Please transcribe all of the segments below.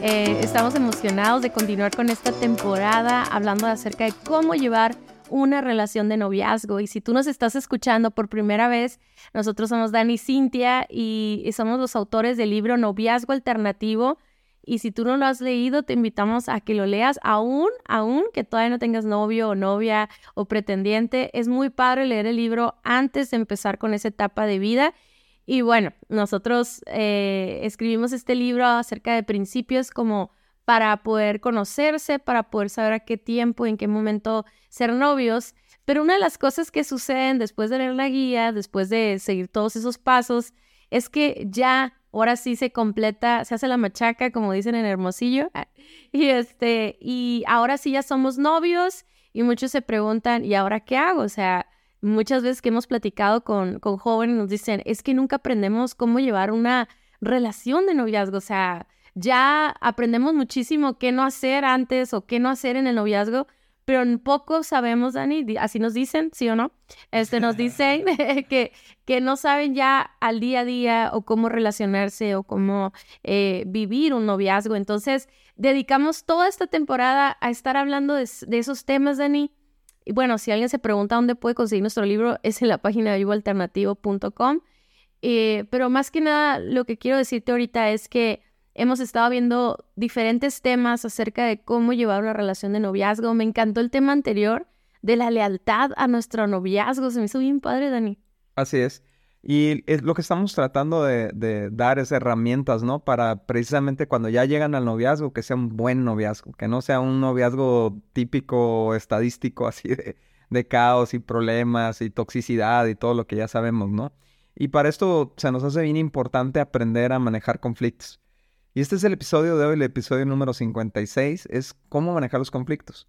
Eh, estamos emocionados de continuar con esta temporada hablando acerca de cómo llevar una relación de noviazgo. Y si tú nos estás escuchando por primera vez, nosotros somos Dani y Cintia y, somos los autores del libro Noviazgo Alternativo. Y si tú no lo has leído, te invitamos a que lo leas, aún, aún que todavía no tengas novio o novia o pretendiente. Es muy padre leer el libro antes de empezar con esa etapa de vida y bueno, nosotros eh, escribimos este libro acerca de principios como para poder conocerse, para poder saber a qué tiempo, en qué momento ser novios. Pero una de las cosas que suceden después de leer la guía, después de seguir todos esos pasos, es que ya ahora sí se completa, se hace la machaca, como dicen en Hermosillo, y este, y ahora sí ya somos novios, y muchos se preguntan, ¿y ahora qué hago? O sea, muchas veces que hemos platicado con, con jóvenes nos dicen, es que nunca aprendemos cómo llevar una relación de noviazgo, o sea, ya aprendemos muchísimo qué no hacer antes o qué no hacer en el noviazgo, pero poco sabemos, Dani, así nos dicen, ¿sí o no? Este, nos dicen que, que no saben ya al día a día o cómo relacionarse o cómo eh, vivir un noviazgo. Entonces, dedicamos toda esta temporada a estar hablando de, de esos temas, Dani, y bueno, si alguien se pregunta dónde puede conseguir nuestro libro, es en la página de vivoalternativo.com. Eh, pero más que nada, lo que quiero decirte ahorita es que hemos estado viendo diferentes temas acerca de cómo llevar una relación de noviazgo. Me encantó el tema anterior de la lealtad a nuestro noviazgo. Se me hizo bien padre, Dani. Así es. Y es lo que estamos tratando de, dar es herramientas, ¿no? Para precisamente cuando ya llegan al noviazgo, que sea un buen noviazgo, que no sea un noviazgo típico estadístico así de, caos y problemas y toxicidad y todo lo que ya sabemos, ¿no? Y para esto se nos hace bien importante aprender a manejar conflictos. Y este es el episodio de hoy, el episodio número 56, es cómo manejar los conflictos.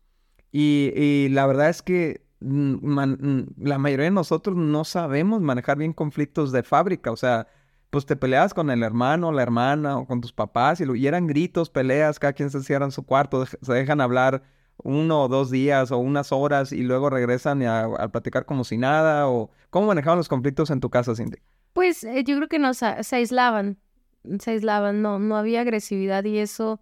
Y la verdad es que la mayoría de nosotros no sabemos manejar bien conflictos de fábrica, o sea, pues te peleas con el hermano, la hermana o con tus papás y, eran gritos, peleas, cada quien se cierra en su cuarto, se dejan hablar uno o dos días o unas horas y luego regresan a, platicar como si nada o cómo manejaban los conflictos en tu casa, Cindy. Pues eh, yo creo que no se aislaban, se aislaban, no, no había agresividad y eso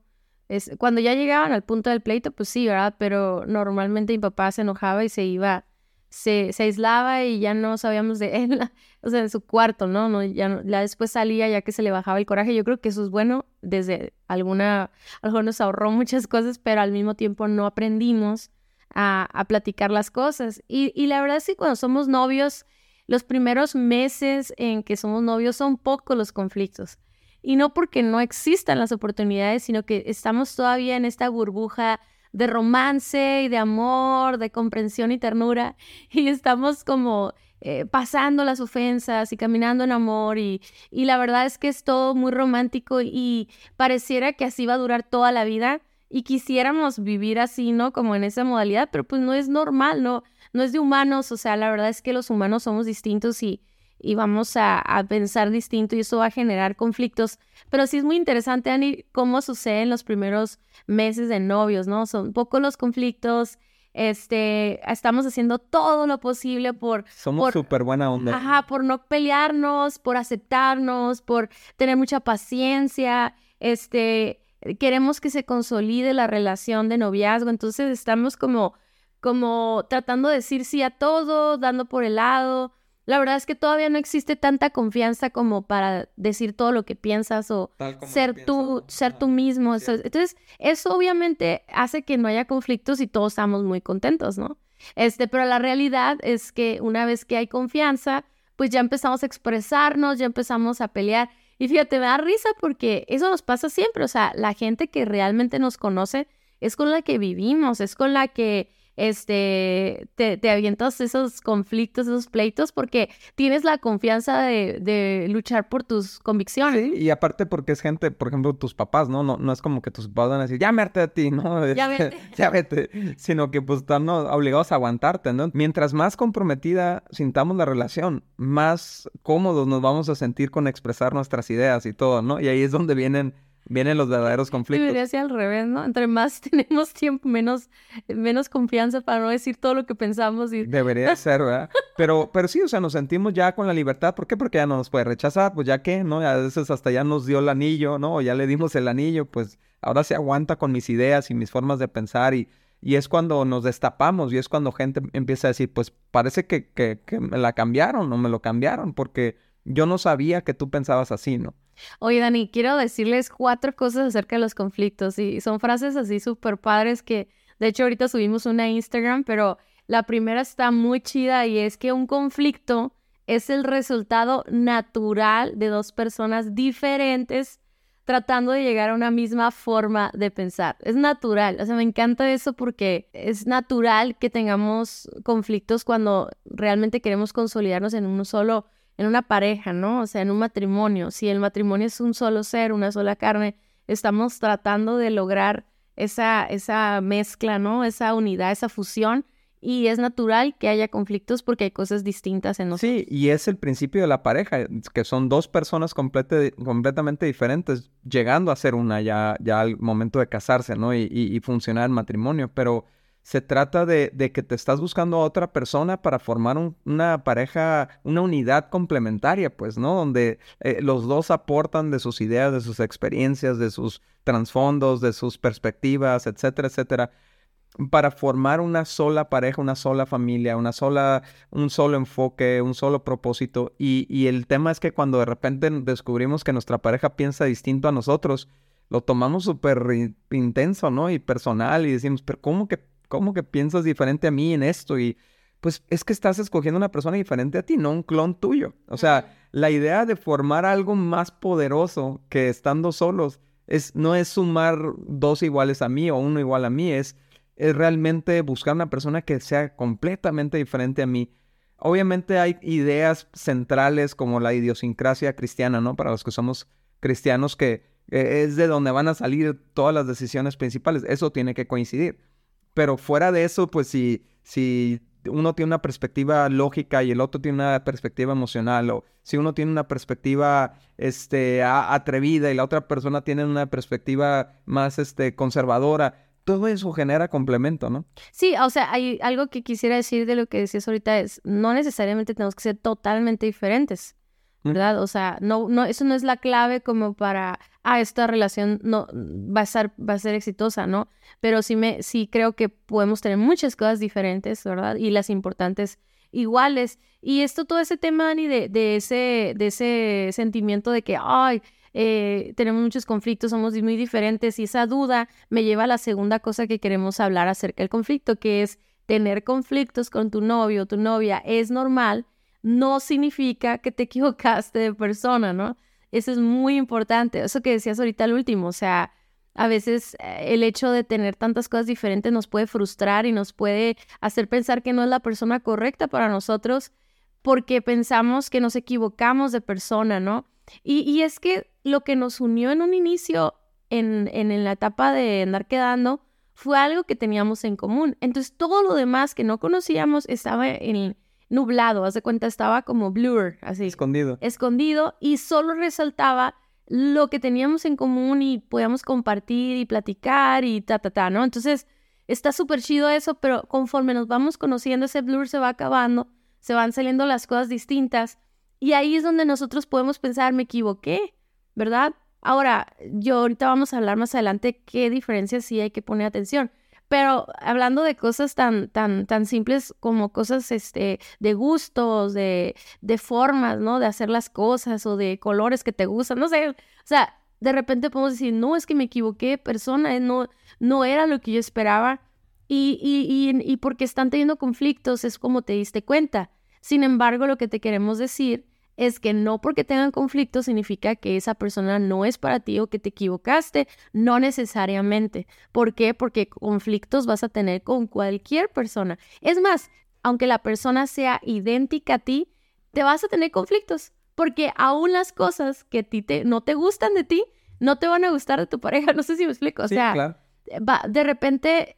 cuando ya llegaban al punto del pleito, pues sí, ¿verdad? Pero normalmente mi papá se enojaba y se iba, se, se aislaba y ya no sabíamos de él, o sea, de su cuarto, ¿no? ya, después salía ya que se le bajaba el coraje. Yo creo que eso es bueno, desde alguna, algo nos ahorró muchas cosas, pero al mismo tiempo no aprendimos a, a platicar las cosas. Y, y la verdad es que cuando somos novios, los primeros meses en que somos novios son pocos los conflictos. Y no porque no existan las oportunidades, sino que estamos todavía en esta burbuja de romance y de amor, de comprensión y ternura, y estamos como eh, pasando las ofensas y caminando en amor, y, y la verdad es que es todo muy romántico y pareciera que así va a durar toda la vida, y quisiéramos vivir así, ¿no? Como en esa modalidad, pero pues no es normal, no, no es de humanos, o sea, la verdad es que los humanos somos distintos y, y vamos a, pensar distinto y eso va a generar conflictos. Pero sí es muy interesante, Ani, cómo sucede en los primeros meses de novios, ¿no? Son pocos los conflictos, este, estamos haciendo todo lo posible por... Somos súper buena onda. Ajá, por no pelearnos, por aceptarnos, por tener mucha paciencia, este, queremos que se consolide la relación de noviazgo, entonces estamos como, como tratando de decir sí a todo, dando por el lado, la verdad es que todavía no existe tanta confianza como para decir todo lo que piensas o ser tú, ser tú mismo. Entonces, eso obviamente hace que no haya conflictos y todos estamos muy contentos, ¿no? Este, pero la realidad es que una vez que hay confianza, pues ya empezamos a expresarnos, ya empezamos a pelear. Y fíjate, me da risa porque eso nos pasa siempre. O sea, la gente que realmente nos conoce es con la que vivimos, es con la que este, te, te, avientas esos conflictos, esos pleitos, porque tienes la confianza de, de, luchar por tus convicciones. Sí, y aparte porque es gente, por ejemplo, tus papás, ¿no? No, no es como que tus papás van a decir, ya vete a ti, ¿no? Ya vete. ya vete. Sino que pues están obligados a aguantarte, ¿no? Mientras más comprometida sintamos la relación, más cómodos nos vamos a sentir con expresar nuestras ideas y todo, ¿no? Y ahí es donde vienen vienen los verdaderos conflictos. Debería ser al revés, ¿no? Entre más tenemos tiempo, menos, menos confianza para no decir todo lo que pensamos. Y... Debería ser, ¿verdad? Pero, pero sí, o sea, nos sentimos ya con la libertad. ¿Por qué? Porque ya no nos puede rechazar, pues ya que, ¿no? A veces hasta ya nos dio el anillo, ¿no? O ya le dimos el anillo, pues ahora se aguanta con mis ideas y mis formas de pensar y... Y es cuando nos destapamos y es cuando gente empieza a decir, pues parece que, que, que me la cambiaron o me lo cambiaron porque yo no sabía que tú pensabas así, ¿no? Oye, Dani, quiero decirles cuatro cosas acerca de los conflictos y son frases así súper padres que, de hecho, ahorita subimos una Instagram, pero la primera está muy chida y es que un conflicto es el resultado natural de dos personas diferentes tratando de llegar a una misma forma de pensar. Es natural, o sea, me encanta eso porque es natural que tengamos conflictos cuando realmente queremos consolidarnos en uno solo en una pareja, ¿no? O sea, en un matrimonio. Si el matrimonio es un solo ser, una sola carne, estamos tratando de lograr esa, esa mezcla, ¿no? Esa unidad, esa fusión. Y es natural que haya conflictos porque hay cosas distintas en nosotros. Sí, y es el principio de la pareja, que son dos personas completamente diferentes, llegando a ser una ya, ya al momento de casarse, ¿no? Y, y funcionar el matrimonio. Pero se trata de, que te estás buscando a otra persona para formar una pareja, una unidad complementaria, pues, ¿no? Donde eh, los dos aportan de sus ideas, de sus experiencias, de sus trasfondos, de sus perspectivas, etcétera, etcétera, para formar una sola pareja, una sola familia, una sola, un solo enfoque, un solo propósito. Y, y el tema es que cuando de repente descubrimos que nuestra pareja piensa distinto a nosotros, lo tomamos súper intenso, ¿no? Y personal y decimos, pero ¿cómo que ¿cómo que piensas diferente a mí en esto? Y pues es que estás escogiendo una persona diferente a ti, no un clon tuyo. O sea, la idea de formar algo más poderoso que estando solos es, no es sumar dos iguales a mí o uno igual a mí, es, es realmente buscar una persona que sea completamente diferente a mí. Obviamente hay ideas centrales como la idiosincrasia cristiana, ¿no? Para los que somos cristianos, que eh, es de donde van a salir todas las decisiones principales. Eso tiene que coincidir. Pero fuera de eso, pues si, si uno tiene una perspectiva lógica y el otro tiene una perspectiva emocional, o si uno tiene una perspectiva este, atrevida y la otra persona tiene una perspectiva más este, conservadora, todo eso genera complemento, ¿no? Sí, o sea, hay algo que quisiera decir de lo que decías ahorita es, no necesariamente tenemos que ser totalmente diferentes. ¿Verdad? O sea, no, no, eso no es la clave como para, ah, esta relación no va a ser, va a ser exitosa, ¿no? Pero sí me, sí creo que podemos tener muchas cosas diferentes, ¿verdad? Y las importantes iguales. Y esto, todo ese tema, Dani, de, de ese, de ese sentimiento de que, ay, eh, tenemos muchos conflictos, somos muy diferentes, y esa duda me lleva a la segunda cosa que queremos hablar acerca del conflicto, que es tener conflictos con tu novio o tu novia es normal no significa que te equivocaste de persona, ¿no? Eso es muy importante. Eso que decías ahorita al último, o sea, a veces eh, el hecho de tener tantas cosas diferentes nos puede frustrar y nos puede hacer pensar que no es la persona correcta para nosotros porque pensamos que nos equivocamos de persona, ¿no? Y, es que lo que nos unió en un inicio, en, en la etapa de andar quedando, fue algo que teníamos en común. Entonces todo lo demás que no conocíamos estaba en, nublado, haz de cuenta, estaba como blur, así. Escondido. Escondido y solo resaltaba lo que teníamos en común y podíamos compartir y platicar y ta, ta, ta, ¿no? Entonces, está súper chido eso, pero conforme nos vamos conociendo, ese blur se va acabando, se van saliendo las cosas distintas y ahí es donde nosotros podemos pensar, me equivoqué, ¿verdad? Ahora, yo ahorita vamos a hablar más adelante qué diferencias sí hay que poner atención. Pero hablando de cosas tan, tan, tan simples como cosas este, de gustos, de, de formas, ¿no? De hacer las cosas o de colores que te gustan, no sé. O sea, de repente podemos decir, no, es que me equivoqué, persona, eh, no, no era lo que yo esperaba. Y, y, y, y porque están teniendo conflictos es como te diste cuenta. Sin embargo, lo que te queremos decir es que no porque tengan conflictos significa que esa persona no es para ti o que te equivocaste, no necesariamente. ¿Por qué? Porque conflictos vas a tener con cualquier persona. Es más, aunque la persona sea idéntica a ti, te vas a tener conflictos, porque aún las cosas que a ti te, no te gustan de ti, no te van a gustar de tu pareja. No sé si me explico. O sea, va, de repente,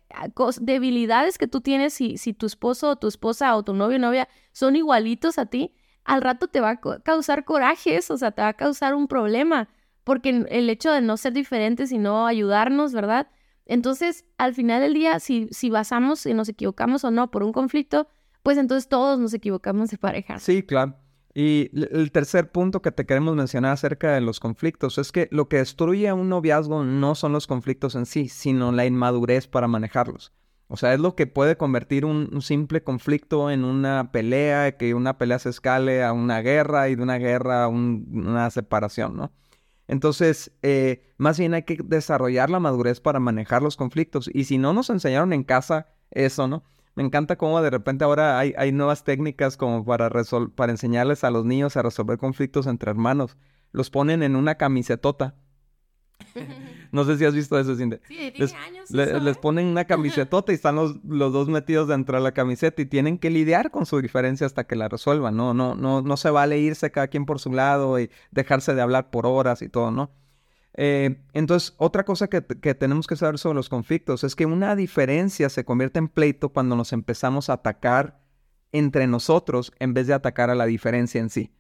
debilidades que tú tienes, si, si tu esposo o tu esposa o tu novio o novia son igualitos a ti, al rato te va a causar corajes, o sea, te va a causar un problema, porque el hecho de no ser diferentes y no ayudarnos, ¿verdad? Entonces, al final del día, si, si basamos si nos equivocamos o no por un conflicto, pues entonces todos nos equivocamos de pareja. Sí, claro. Y el tercer punto que te queremos mencionar acerca de los conflictos es que lo que destruye a un noviazgo no son los conflictos en sí, sino la inmadurez para manejarlos. O sea, es lo que puede convertir un, simple conflicto en una pelea, que una pelea se escale a una guerra y de una guerra a una separación, ¿no? Entonces, eh, más bien hay que desarrollar la madurez para manejar los conflictos. Y si no nos enseñaron en casa eso, ¿no? Me encanta cómo de repente ahora hay, hay nuevas técnicas como para, para enseñarles a los niños a resolver conflictos entre hermanos. Los ponen en una camisetota no sé si has visto eso, Cindy. Sí, tiene les, años. les ¿eh? ponen una camisetota y están los, los dos metidos dentro de la camiseta y tienen que lidiar con su diferencia hasta que la resuelvan. No, no, no, no se vale irse cada quien por su lado y dejarse de hablar por horas y todo, ¿no? Eh, entonces, otra cosa que, que, tenemos que saber sobre los conflictos es que una diferencia se convierte en pleito cuando nos empezamos a atacar entre nosotros en vez de atacar a la diferencia en sí.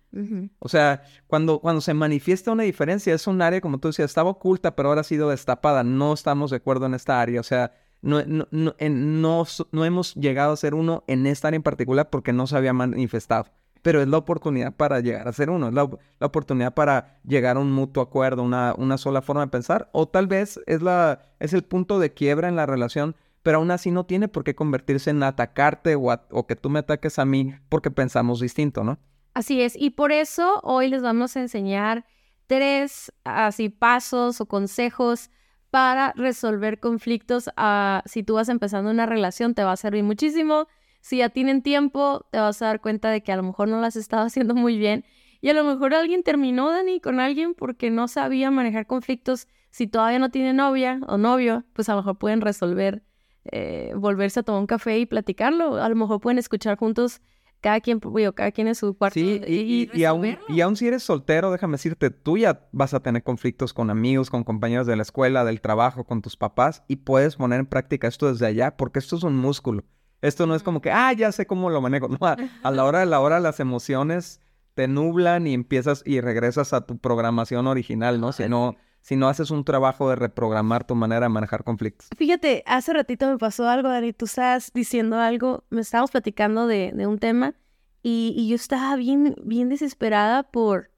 O sea, cuando, cuando se manifiesta una diferencia, es un área, como tú decías, estaba oculta, pero ahora ha sido destapada. No estamos de acuerdo en esta área. O sea, no, no, no, no, hemos llegado a ser uno en esta área en particular porque no se había manifestado. Pero es la oportunidad para llegar a ser uno, es la, la oportunidad para llegar a un mutuo acuerdo, una, una sola forma de pensar. O tal vez es, la, es el punto de quiebra en la relación pero aún así no tiene por qué convertirse en atacarte o, que tú me ataques a mí porque pensamos distinto, ¿no? Así es, y por eso hoy les vamos a enseñar tres así pasos o consejos para resolver conflictos. Ah, si tú vas empezando una relación, te va a servir muchísimo. Si ya tienen tiempo, te vas a dar cuenta de que a lo mejor no las estaba haciendo muy bien. Y a lo mejor alguien terminó, Dani, con alguien porque no sabía manejar conflictos. Si todavía no tiene novia o novio, pues a lo mejor pueden resolver, eh, volverse a tomar un café y platicarlo. A lo mejor pueden escuchar juntos cada quien, cada quien en su cuarto. Sí, y, y, aún, y aún si eres soltero, déjame decirte, tú ya vas a tener conflictos con amigos, con compañeros de la escuela, del trabajo, con tus papás, y puedes poner en práctica esto desde allá, porque esto es un músculo. Esto no es como que, ah, ya sé cómo lo manejo. No, a, la hora de la hora las emociones te nublan y empiezas y regresas a tu programación original, ¿no? Si no si no haces un trabajo de reprogramar tu manera de manejar conflictos. Fíjate, hace ratito me pasó algo, Dani, tú estabas diciendo algo, me estábamos platicando de, de un tema y, y, yo estaba bien, bien desesperada por,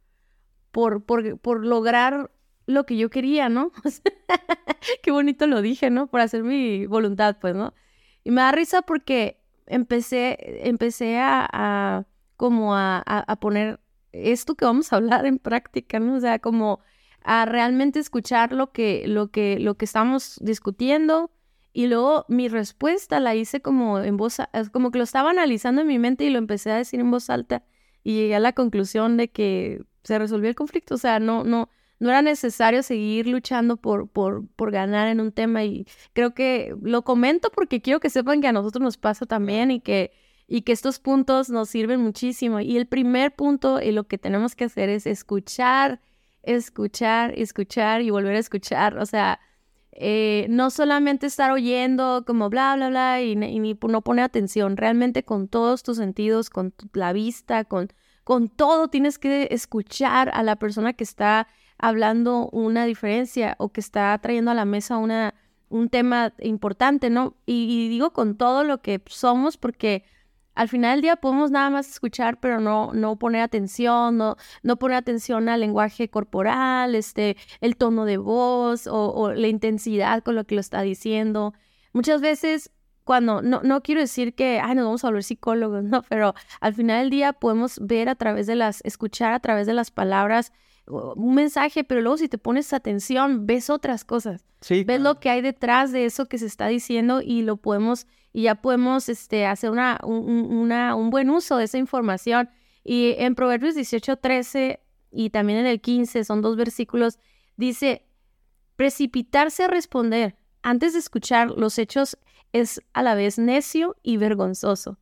por, por, por lograr lo que yo quería, ¿no? Qué bonito lo dije, ¿no? Por hacer mi voluntad, pues, ¿no? Y me da risa porque empecé, empecé a, a como a, a, poner esto que vamos a hablar en práctica, ¿no? O sea, como a realmente escuchar lo que, lo que, lo que estamos discutiendo. Y luego mi respuesta la hice como en voz, como que lo estaba analizando en mi mente y lo empecé a decir en voz alta y llegué a la conclusión de que se resolvió el conflicto. O sea, no, no, no era necesario seguir luchando por, por, por ganar en un tema. Y creo que lo comento porque quiero que sepan que a nosotros nos pasa también y que, y que estos puntos nos sirven muchísimo. Y el primer punto y lo que tenemos que hacer es escuchar escuchar, escuchar y volver a escuchar. O sea, eh, no solamente estar oyendo como bla, bla, bla y, ni no poner atención, realmente con todos tus sentidos, con la vista, con, con todo, tienes que escuchar a la persona que está hablando una diferencia o que está trayendo a la mesa una, un tema importante, ¿no? y digo con todo lo que somos porque al final del día podemos nada más escuchar, pero no, no poner atención, no, no poner atención al lenguaje corporal, este, el tono de voz o, la intensidad con lo que lo está diciendo. Muchas veces cuando, no, no quiero decir que, ay, nos vamos a volver psicólogos, no, pero al final del día podemos ver a través de las, escuchar a través de las palabras un mensaje, pero luego si te pones atención, ves otras cosas. Sí. Ves lo que hay detrás de eso que se está diciendo y lo podemos, y ya podemos este, hacer una, un, una, un buen uso de esa información. Y en Proverbios 18, 13 y también en el 15, son dos versículos, dice, precipitarse a responder antes de escuchar los hechos es a la vez necio y vergonzoso.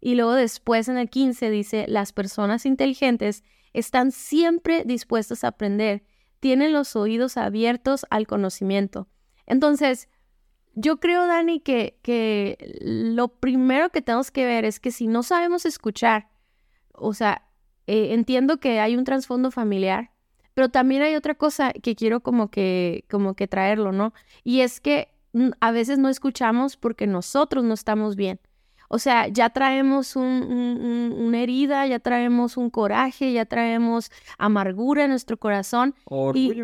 Y luego después en el 15 dice, las personas inteligentes están siempre dispuestas a aprender, tienen los oídos abiertos al conocimiento. Entonces, yo creo, Dani, que, que lo primero que tenemos que ver es que si no sabemos escuchar, o sea, eh, entiendo que hay un trasfondo familiar, pero también hay otra cosa que quiero como que, como que traerlo, ¿no? Y es que a veces no escuchamos porque nosotros no estamos bien. O sea, ya traemos una herida, ya traemos un coraje, ya traemos amargura en nuestro corazón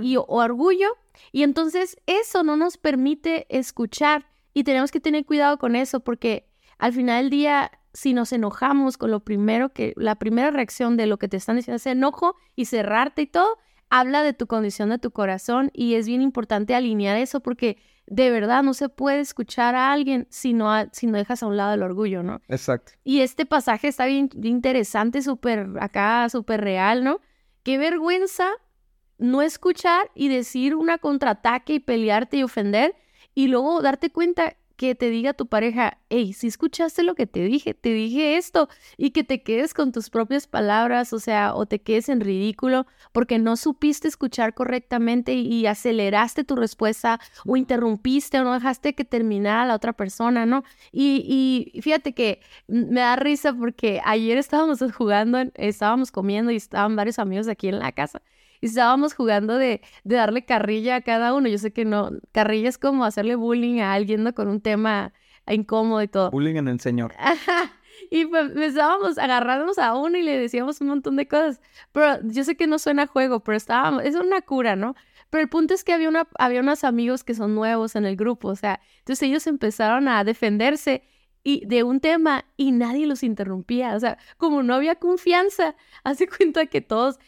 Y, o orgullo. Y entonces eso no nos permite escuchar y tenemos que tener cuidado con eso porque al final del día, si nos enojamos con lo primero que, la primera reacción de lo que te están diciendo es enojo y cerrarte y todo, habla de tu condición de tu corazón y es bien importante alinear eso porque de verdad no se puede escuchar a alguien si no, si no dejas a un lado el orgullo, ¿no? Exacto. Y este pasaje está bien, interesante, súper acá, súper real, ¿no? Qué vergüenza no escuchar y decir una contraataque y pelearte y ofender y luego darte cuenta que te diga tu pareja, hey, si escuchaste lo que te dije, te dije esto, y que te quedes con tus propias palabras, o sea, o te quedes en ridículo porque no supiste escuchar correctamente y, aceleraste tu respuesta o interrumpiste o no dejaste que terminara la otra persona, ¿no? Y, y fíjate que me da risa porque ayer estábamos jugando, estábamos comiendo y estaban varios amigos aquí en la casa y estábamos jugando de, de, darle carrilla a cada uno. Yo sé que no, carrilla es como hacerle bullying a alguien ¿no? con un tema incómodo y todo. Bullying en el señor. Y pues estábamos agarrándonos a uno y le decíamos un montón de cosas. Pero yo sé que no suena a juego, pero estábamos, es una cura, ¿no? Pero el punto es que había, una, había unos amigos que son nuevos en el grupo, o sea, entonces ellos empezaron a defenderse y de un tema y nadie los interrumpía, o sea, como no había confianza, hace cuenta que todos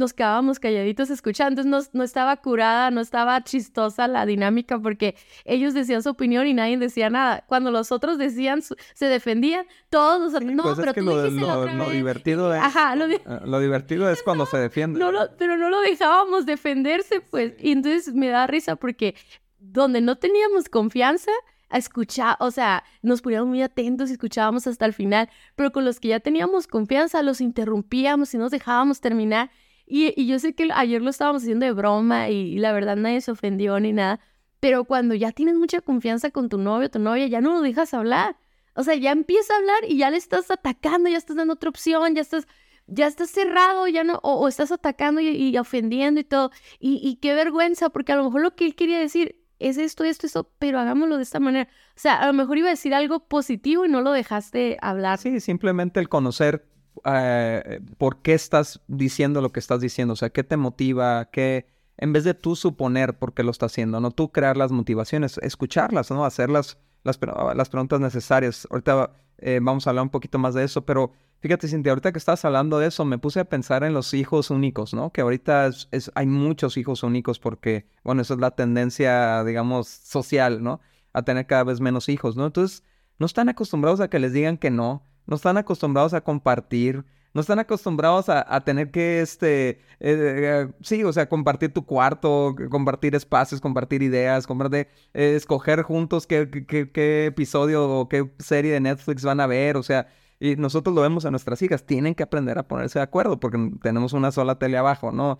nos quedábamos calladitos escuchando, entonces no, estaba curada, no estaba chistosa la dinámica porque ellos decían su opinión y nadie decía nada. Cuando los otros decían, se defendían, todos nos... no, pues pero tú lo, lo, divertido es... Ajá, lo, eh, lo divertido es cuando se defiende. No pero no lo dejábamos defenderse, pues. Y entonces me da risa porque donde no teníamos confianza, a escuchar, o sea, nos poníamos muy atentos y escuchábamos hasta el final, pero con los que ya teníamos confianza los interrumpíamos y nos dejábamos terminar y, yo sé que ayer lo estábamos haciendo de broma y, la verdad nadie se ofendió ni nada, pero cuando ya tienes mucha confianza con tu novio o tu novia, ya no lo dejas hablar. O sea, ya empieza a hablar y ya le estás atacando, ya estás dando otra opción, ya estás, ya estás cerrado, ya no, o, estás atacando y, ofendiendo y todo. Y, y, qué vergüenza, porque a lo mejor lo que él quería decir es esto, esto, esto, pero hagámoslo de esta manera. O sea, a lo mejor iba a decir algo positivo y no lo dejaste hablar. Sí, simplemente el conocer eh, por qué estás diciendo lo que estás diciendo, o sea, qué te motiva, qué, en vez de tú suponer por qué lo estás haciendo, no tú crear las motivaciones, escucharlas, ¿no? Hacer las, las, preguntas necesarias. Ahorita eh, vamos a hablar un poquito más de eso, pero fíjate, Cintia, ahorita que estás hablando de eso, me puse a pensar en los hijos únicos, ¿no? Que ahorita hay muchos hijos únicos porque, bueno, esa es la tendencia, digamos, social, ¿no? A tener cada vez menos hijos, ¿no? Entonces, no están acostumbrados a que les digan que no, no están acostumbrados a compartir, no están acostumbrados a, tener que, este, eh, eh, sí, o sea, compartir tu cuarto, compartir espacios, compartir ideas, compartir, eh, escoger juntos qué, qué, episodio o qué serie de Netflix van a ver, o sea, y nosotros lo vemos a nuestras hijas, tienen que aprender a ponerse de acuerdo porque tenemos una sola tele abajo, ¿no?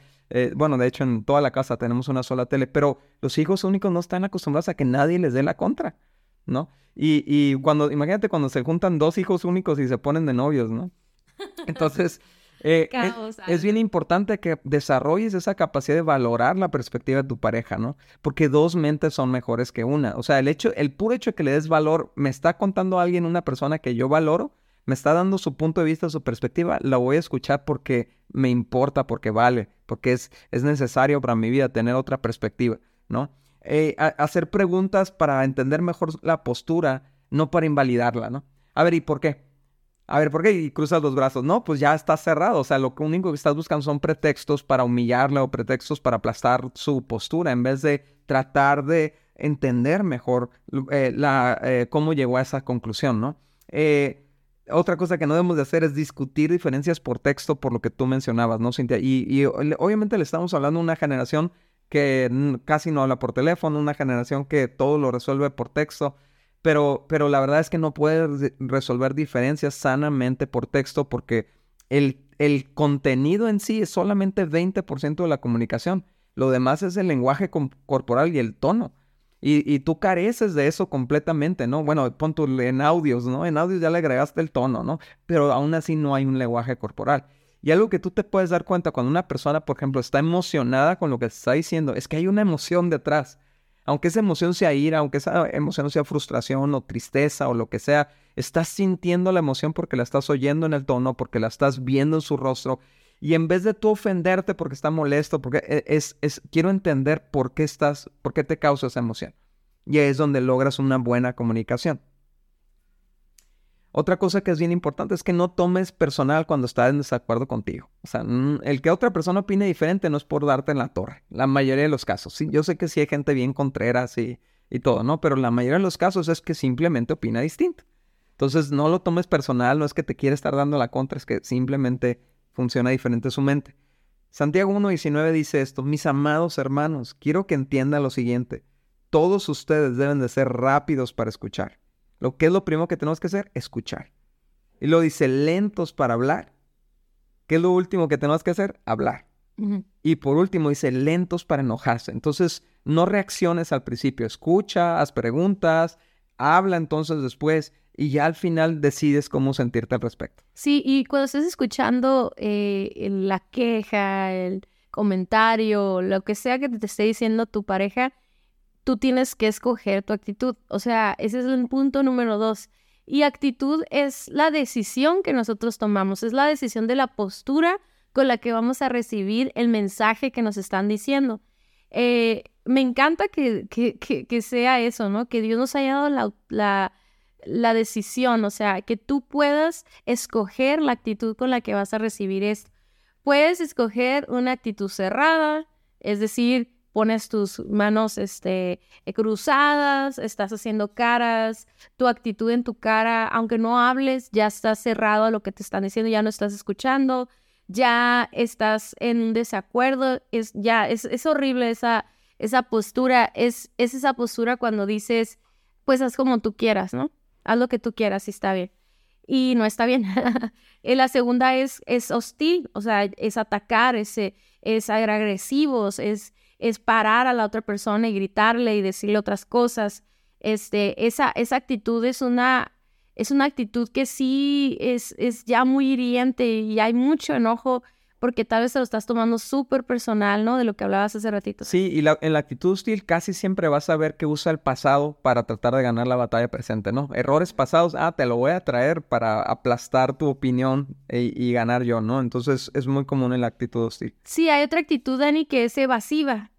bueno, de hecho en toda la casa tenemos una sola tele, pero los hijos únicos no están acostumbrados a que nadie les dé la contra. ¿No? Y, y cuando, imagínate cuando se juntan dos hijos únicos y se ponen de novios, ¿no? Entonces, eh, es, bien importante que desarrolles esa capacidad de valorar la perspectiva de tu pareja, ¿no? Porque dos mentes son mejores que una. O sea, el hecho, el puro hecho de que le des valor, me está contando alguien, una persona que yo valoro, me está dando su punto de vista, su perspectiva, la voy a escuchar porque me importa, porque vale, porque es, es necesario para mi vida tener otra perspectiva, ¿no? Eh, hacer preguntas para entender mejor la postura, no para invalidarla, ¿no? A ver, ¿y por qué? A ver, ¿por qué? Y cruzas los brazos. No, pues ya está cerrado. O sea, lo único que estás buscando son pretextos para humillarla o pretextos para aplastar su postura en vez de tratar de entender mejor eh, la, eh, cómo llegó a esa conclusión, ¿no? otra cosa que no debemos de hacer es discutir diferencias por texto, por lo que tú mencionabas, ¿no, Cintia? Y, y obviamente le estamos hablando a una generación que casi no habla por teléfono, una generación que todo lo resuelve por texto, pero, pero la verdad es que no puedes resolver diferencias sanamente por texto porque el, el contenido en sí es solamente 20% de la comunicación. Lo demás es el lenguaje corporal y el tono. Y, y, tú careces de eso completamente, ¿no? Bueno, pon tu, en audios, ¿no? En audios ya le agregaste el tono, ¿no? Pero aún así no hay un lenguaje corporal. Y algo que tú te puedes dar cuenta cuando una persona, por ejemplo, está emocionada con lo que está diciendo, es que hay una emoción detrás. Aunque esa emoción sea ira, aunque esa emoción sea frustración o tristeza o lo que sea, estás sintiendo la emoción porque la estás oyendo en el tono, porque la estás viendo en su rostro. Y en vez de tú ofenderte porque está molesto, porque e, es, es, quiero entender por qué estás, por qué te causa esa emoción. Y es donde logras una buena comunicación. Otra cosa que es bien importante es que no tomes personal cuando está en desacuerdo contigo. O sea, el que otra persona opine diferente no es por darte en la torre. La mayoría de los casos. Yo sé que sí hay gente bien contreras y, y todo, ¿no? Pero la mayoría de los casos es que simplemente opina distinto. Entonces, no lo tomes personal, no es que te quiera estar dando la contra, es que simplemente funciona diferente su mente. Santiago 1.19 dice esto, mis amados hermanos, quiero que entiendan lo siguiente, todos ustedes deben de ser rápidos para escuchar lo que es lo primero que tenemos que hacer, escuchar. Y lo dice, lentos para hablar. ¿Qué es lo último que tenemos que hacer? Hablar. Y por último dice, lentos para enojarse. Entonces, no reacciones al principio, escucha, haz preguntas, habla entonces después y ya al final decides cómo sentirte al respecto. Sí, y cuando estés escuchando eh, la queja, el comentario, lo que sea que te esté diciendo tu pareja, tú tienes que escoger tu actitud. O sea, ese es el punto número dos. Y actitud es la decisión que nosotros tomamos, es la decisión de la postura con la que vamos a recibir el mensaje que nos están diciendo. Eh, me encanta que, que, sea eso, ¿no? Que Dios nos haya dado la, la, la, decisión, o sea, que tú puedas escoger la actitud con la que vas a recibir esto. Puedes escoger una actitud cerrada, es decir, pones tus manos este, cruzadas, estás haciendo caras, tu actitud en tu cara, aunque no hables, ya estás cerrado a lo que te están diciendo, ya no estás escuchando, ya estás en un desacuerdo, es ya es, es horrible esa, esa postura, es, es esa postura cuando dices, pues haz como tú quieras, ¿no? Haz lo que tú quieras y está bien. Y no está bien. la segunda es, es hostil, o sea, es atacar, es, es agresivos, es es parar a la otra persona y gritarle y decirle otras cosas. Este, esa, esa actitud es una, es una actitud que sí es, es ya muy hiriente y hay mucho enojo porque tal vez te lo estás tomando súper personal, ¿no? De lo que hablabas hace ratito. Sí, y en la actitud hostil casi siempre vas a ver que usa el pasado para tratar de ganar la batalla presente, ¿no? Errores pasados, ah, te lo voy a traer para aplastar tu opinión y, y ganar yo, ¿no? Entonces es muy común en la actitud hostil. Sí, hay otra actitud, Dani, que es evasiva.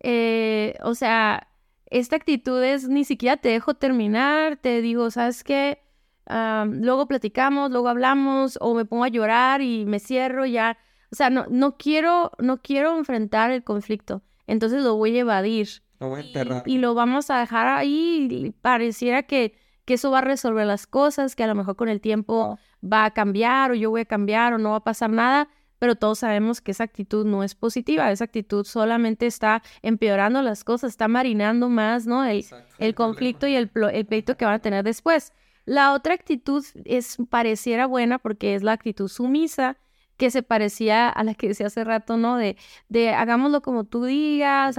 Eh, o sea, esta actitud es ni siquiera te dejo terminar, te digo, ¿sabes qué? luego platicamos, luego hablamos, o me pongo a llorar y me cierro ya. O sea, no, no quiero, no quiero enfrentar el conflicto. Entonces lo voy a evadir. Lo voy a enterrar. Y, lo vamos a dejar ahí. Y pareciera que, que eso va a resolver las cosas, que a lo mejor con el tiempo va a cambiar, o yo voy a cambiar, o no va a pasar nada pero todos sabemos que esa actitud no es positiva, esa actitud solamente está empeorando las cosas, está marinando más, ¿no? El, el conflicto y el, el, pleito que van a tener después. La otra actitud es, pareciera buena porque es la actitud sumisa, que se parecía a la que decía hace rato, ¿no? De, de hagámoslo como tú digas,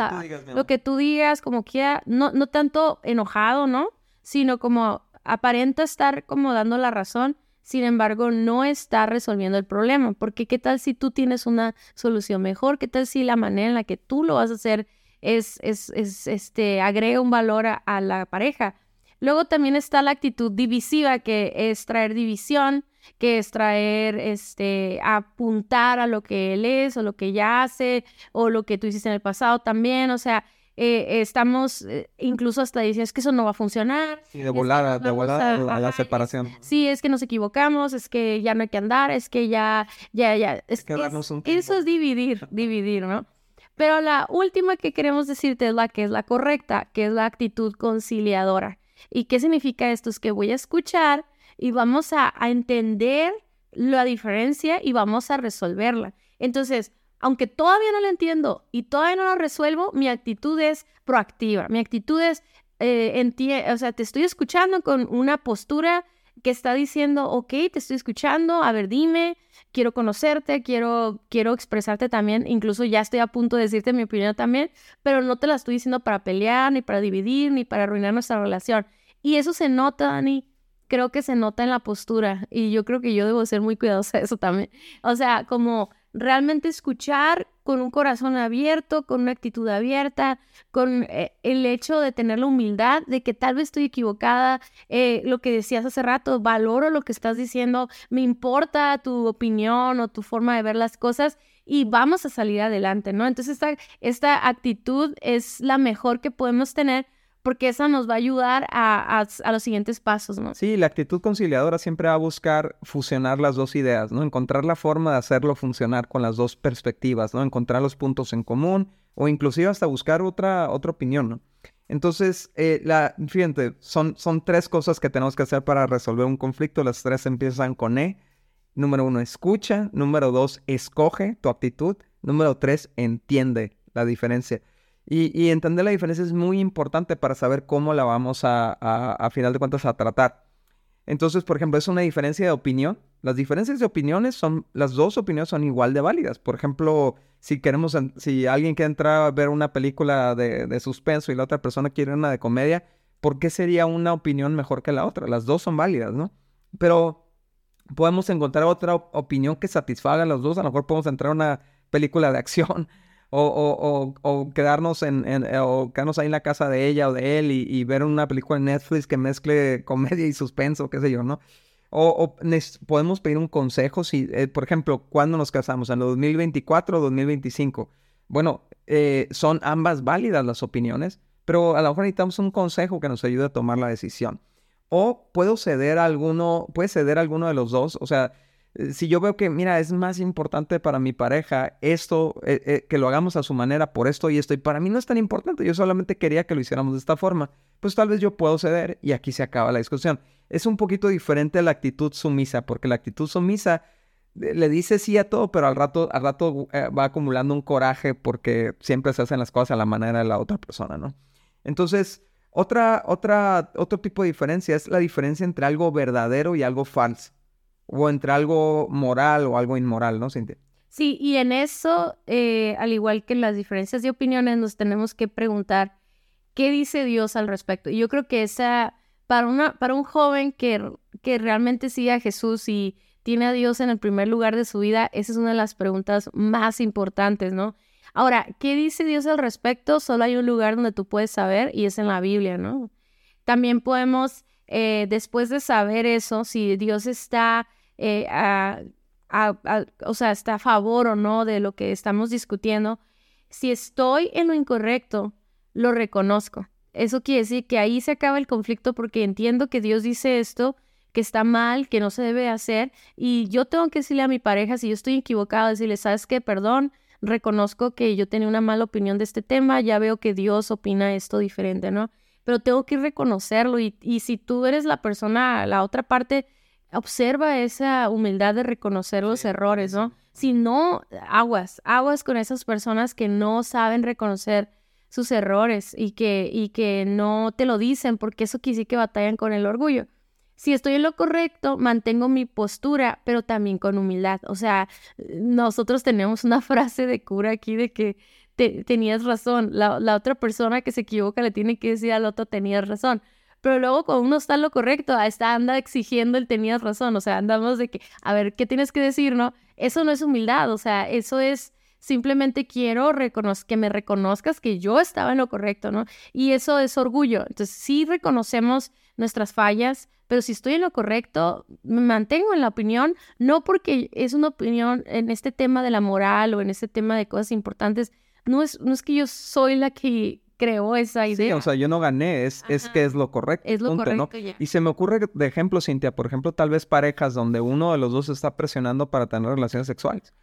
lo que tú digas, como quiera, no, no tanto enojado, ¿no? Sino como aparenta estar como dando la razón, sin embargo, no está resolviendo el problema, porque qué tal si tú tienes una solución mejor, qué tal si la manera en la que tú lo vas a hacer es, es, es este, agrega un valor a, la pareja. Luego también está la actitud divisiva, que es traer división, que es traer, este, apuntar a lo que él es o lo que ella hace o lo que tú hiciste en el pasado también, o sea, eh, estamos eh, incluso hasta diciendo es que eso no va a funcionar. Y de volada, de volada a, la separación. Sí, es que nos equivocamos, es que ya no hay que andar, es que ya, ya, ya. Es, que eso es dividir, dividir, ¿no? Pero la última que queremos decirte es la que es la correcta, que es la actitud conciliadora. ¿Y qué significa esto? Es que voy a escuchar y vamos a, a entender la diferencia y vamos a resolverla. Entonces, aunque todavía no la entiendo y todavía no la resuelvo, mi actitud es proactiva. Mi actitud es, eh, o sea, te estoy escuchando con una postura que está diciendo, ok, te estoy escuchando, a ver, dime, quiero conocerte, quiero, quiero expresarte también, incluso ya estoy a punto de decirte mi opinión también, pero no te la estoy diciendo para pelear, ni para dividir, ni para arruinar nuestra relación. Y eso se nota, Dani, creo que se nota en la postura y yo creo que yo debo ser muy cuidadosa de eso también. O sea, como realmente escuchar con un corazón abierto, con una actitud abierta, con eh, el hecho de tener la humildad de que tal vez estoy equivocada, eh, lo que decías hace rato, valoro lo que estás diciendo, me importa tu opinión o tu forma de ver las cosas y vamos a salir adelante, ¿no? Entonces esta, esta actitud es la mejor que podemos tener porque esa nos va a ayudar a, los siguientes pasos, ¿no? Sí, la actitud conciliadora siempre va a buscar fusionar las dos ideas, ¿no? Encontrar la forma de hacerlo funcionar con las dos perspectivas, ¿no? Encontrar los puntos en común o inclusive hasta buscar otra, otra opinión, ¿no? Entonces, eh, la, fíjate, son, son tres cosas que tenemos que hacer para resolver un conflicto. Las tres empiezan con E. Número uno, escucha. Número dos, escoge tu actitud. Número tres, entiende la diferencia. Y, entender la diferencia es muy importante para saber cómo la vamos a, a, final de cuentas, a tratar. Entonces, por ejemplo, es una diferencia de opinión. Las diferencias de opiniones son, las dos opiniones son igual de válidas. Por ejemplo, si queremos, si alguien quiere entrar a ver una película de, de suspenso y la otra persona quiere una de comedia, ¿por qué sería una opinión mejor que la otra? Las dos son válidas, ¿no? Pero podemos encontrar otra opinión que satisfaga a los dos. A lo mejor podemos entrar a una película de acción o, o, o, quedarnos en, eh, o quedarnos ahí en la casa de ella o de él y, ver una película en Netflix que mezcle comedia y suspenso, qué sé yo, ¿no? O, podemos pedir un consejo si, eh, por ejemplo, ¿cuándo nos casamos? ¿En el 2024 o 2025? Bueno, eh, son ambas válidas las opiniones, pero a lo mejor necesitamos un consejo que nos ayude a tomar la decisión. O puedo ceder a alguno, puede ceder a alguno de los dos, o sea, si yo veo que, mira, es más importante para mi pareja esto, eh, eh, que lo hagamos a su manera por esto y esto, y para mí no es tan importante, yo solamente quería que lo hiciéramos de esta forma, pues tal vez yo puedo ceder y aquí se acaba la discusión. Es un poquito diferente a la actitud sumisa, porque la actitud sumisa le dice sí a todo, pero al rato, al rato va acumulando un coraje porque siempre se hacen las cosas a la manera de la otra persona, ¿no? Entonces, otra, otra, otro tipo de diferencia es la diferencia entre algo verdadero y algo falso o entre algo moral o algo inmoral, ¿no, Cintia? Sí, y en eso, eh, al igual que en las diferencias de opiniones, nos tenemos que preguntar qué dice Dios al respecto. Y yo creo que esa, para, una, para un joven que, que realmente sigue a Jesús y tiene a Dios en el primer lugar de su vida, esa es una de las preguntas más importantes, ¿no? Ahora, ¿qué dice Dios al respecto? Solo hay un lugar donde tú puedes saber y es en la Biblia, ¿no? También podemos, eh, después de saber eso, si Dios está eh, o sea, está a favor o no de lo que estamos discutiendo, si estoy en lo incorrecto, lo reconozco. Eso quiere decir que ahí se acaba el conflicto porque entiendo que Dios dice esto, que está mal, que no se debe hacer, y yo tengo que decirle a mi pareja si yo estoy equivocado, decirle, ¿sabes qué? Perdón, reconozco que yo tenía una mala opinión de este tema, ya veo que Dios opina esto diferente, ¿no? Pero tengo que reconocerlo y, y si tú eres la persona, la otra parte, observa esa humildad de reconocer los errores, ¿no? Si no, aguas, aguas con esas personas que no saben reconocer sus errores y que, y que no te lo dicen, porque eso quiere que batallan con el orgullo. Si estoy en lo correcto, mantengo mi postura, pero también con humildad. O sea, nosotros tenemos una frase de cura aquí de que tenías razón. La, la otra persona que se equivoca le tiene que decir al otro tenías razón pero luego cuando uno está en lo correcto, está anda exigiendo el tenías razón, o sea, andamos de que, a ver, ¿qué tienes que decir, no? Eso no es humildad, o sea, eso es simplemente quiero que me reconozcas que yo estaba en lo correcto, ¿no? Y eso es orgullo. Entonces, sí reconocemos nuestras fallas, pero si estoy en lo correcto, me mantengo en la opinión, no porque es una opinión en este tema de la moral o en este tema de cosas importantes, no es, no es que yo soy la que creó esa idea. Sí, o sea, yo no gané, es, es que es lo correcto. Es lo correcto, Y se me ocurre de ejemplo, Cintia, por ejemplo, tal vez parejas donde uno de los dos está presionando para tener relaciones sexuales.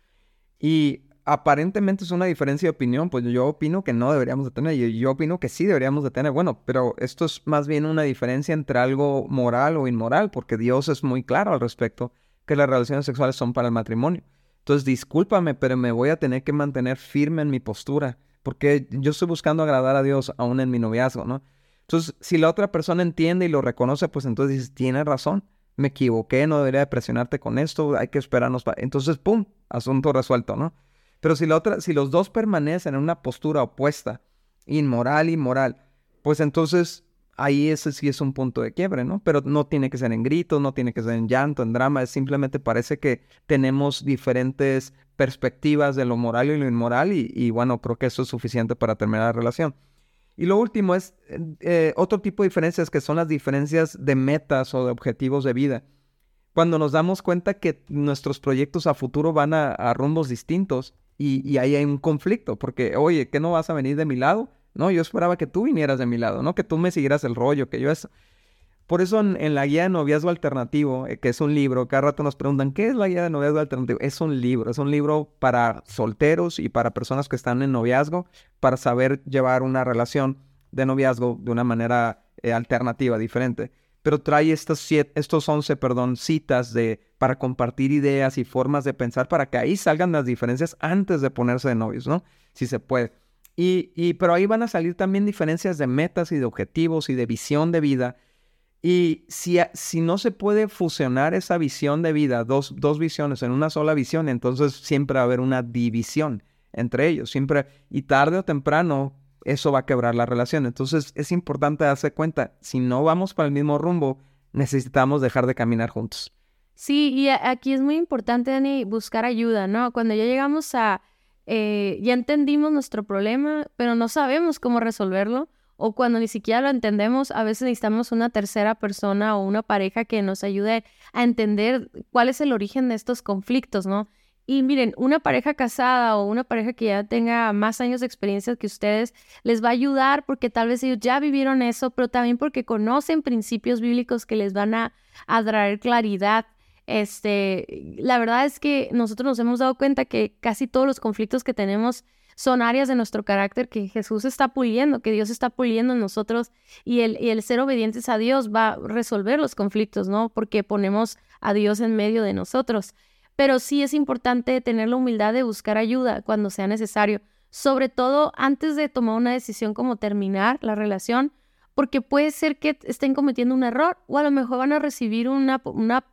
Y aparentemente es una diferencia de opinión, pues yo opino que no deberíamos de tener y yo opino que sí deberíamos de tener. Bueno, pero esto es más bien una diferencia entre algo moral o inmoral, porque Dios es muy claro al respecto que las relaciones sexuales son para el matrimonio. Entonces, discúlpame, pero me voy a tener que mantener firme en mi postura, porque yo estoy buscando agradar a Dios aún en mi noviazgo, ¿no? Entonces, si la otra persona entiende y lo reconoce, pues entonces dices, tiene razón, me equivoqué, no debería presionarte con esto, hay que esperarnos para... Entonces, ¡pum! Asunto resuelto, ¿no? Pero si la otra, si los dos permanecen en una postura opuesta, inmoral y moral, pues entonces ahí ese sí es un punto de quiebre, ¿no? Pero no tiene que ser en gritos, no tiene que ser en llanto, en drama, es simplemente parece que tenemos diferentes perspectivas de lo moral y lo inmoral y, bueno, creo que eso es suficiente para terminar la relación. Y lo último es eh, otro tipo de diferencias que son las diferencias de metas o de objetivos de vida. Cuando nos damos cuenta que nuestros proyectos a futuro van a, rumbos distintos y, y ahí hay un conflicto, porque, oye, ¿qué no vas a venir de mi lado? No, yo esperaba que tú vinieras de mi lado, ¿no? Que tú me siguieras el rollo, que yo es... Por eso en, la guía de noviazgo alternativo, eh, que es un libro, cada rato nos preguntan, ¿qué es la guía de noviazgo alternativo? Es un libro, es un libro para solteros y para personas que están en noviazgo, para saber llevar una relación de noviazgo de una manera eh, alternativa, diferente. Pero trae estos, siete, estos 11, perdón, citas de, para compartir ideas y formas de pensar para que ahí salgan las diferencias antes de ponerse de novios, ¿no? Si se puede. Y, pero ahí van a salir también diferencias de metas y de objetivos y de visión de vida. Y si, si no se puede fusionar esa visión de vida, dos, dos visiones en una sola visión, entonces siempre va a haber una división entre ellos. Siempre, y tarde o temprano, eso va a quebrar la relación. Entonces es importante darse cuenta, si no vamos para el mismo rumbo, necesitamos dejar de caminar juntos. Sí, y aquí es muy importante, Dani, buscar ayuda, ¿no? Cuando ya llegamos a eh, ya entendimos nuestro problema, pero no sabemos cómo resolverlo, o cuando ni siquiera lo entendemos, a veces necesitamos una tercera persona o una pareja que nos ayude a entender cuál es el origen de estos conflictos, ¿no? Y miren, una pareja casada o una pareja que ya tenga más años de experiencia que ustedes les va a ayudar porque tal vez ellos ya vivieron eso, pero también porque conocen principios bíblicos que les van a, a traer claridad este, la verdad es que nosotros nos hemos dado cuenta que casi todos los conflictos que tenemos son áreas de nuestro carácter que Jesús está puliendo, que Dios está puliendo en nosotros y el, y el ser obedientes a Dios va a resolver los conflictos, ¿no? Porque ponemos a Dios en medio de nosotros. Pero sí es importante tener la humildad de buscar ayuda cuando sea necesario, sobre todo antes de tomar una decisión como terminar la relación, porque puede ser que estén cometiendo un error o a lo mejor van a recibir una, una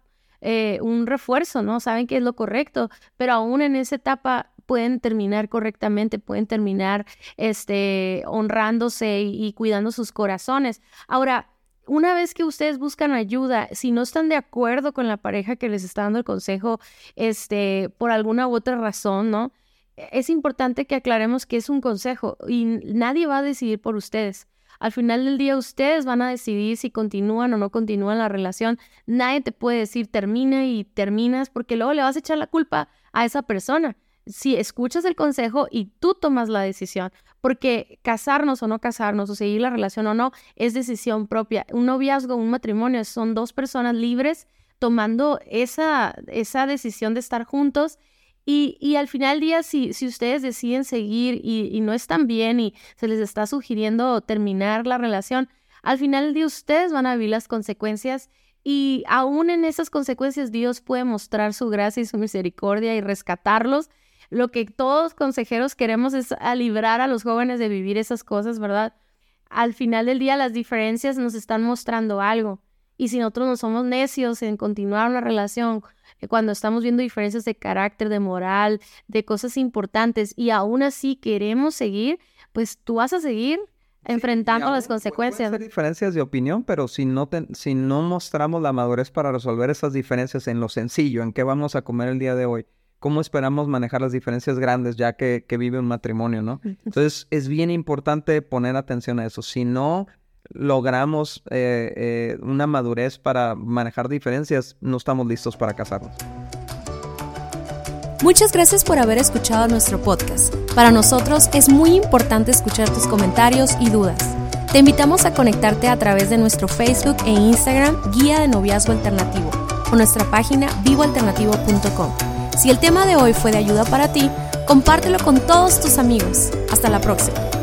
eh, un refuerzo, ¿no? Saben que es lo correcto, pero aún en esa etapa pueden terminar correctamente, pueden terminar este, honrándose y, cuidando sus corazones. Ahora, una vez que ustedes buscan ayuda, si no están de acuerdo con la pareja que les está dando el consejo, este, por alguna u otra razón, ¿no? Es importante que aclaremos que es un consejo y nadie va a decidir por ustedes. Al final del día ustedes van a decidir si continúan o no continúan la relación. Nadie te puede decir termina y terminas porque luego le vas a echar la culpa a esa persona. Si escuchas el consejo y tú tomas la decisión, porque casarnos o no casarnos o seguir la relación o no es decisión propia. Un noviazgo, un matrimonio son dos personas libres tomando esa, esa decisión de estar juntos y, al final del día, si, ustedes deciden seguir y, no están bien y se les está sugiriendo terminar la relación, al final del día ustedes van a vivir las consecuencias y aún en esas consecuencias Dios puede mostrar su gracia y su misericordia y rescatarlos. Lo que todos consejeros queremos es a librar a los jóvenes de vivir esas cosas, ¿verdad? Al final del día las diferencias nos están mostrando algo. Y si nosotros no somos necios en continuar una relación eh, cuando estamos viendo diferencias de carácter, de moral, de cosas importantes y aún así queremos seguir, pues tú vas a seguir enfrentando las consecuencias. Puede diferencias de opinión, pero si no, si no mostramos la madurez para resolver esas diferencias en lo sencillo, en qué vamos a comer el día de hoy, ¿cómo esperamos manejar las diferencias grandes ya que, que vive un matrimonio, no? Entonces es bien importante poner atención a eso. Si no logramos eh, eh, una madurez para manejar diferencias, no estamos listos para casarnos. Muchas gracias por haber escuchado nuestro podcast. Para nosotros es muy importante escuchar tus comentarios y dudas. Te invitamos a conectarte a través de nuestro Facebook e Instagram Guía de Noviazgo Alternativo o nuestra página vivoalternativo.com. Si el tema de hoy fue de ayuda para ti, compártelo con todos tus amigos. Hasta la próxima.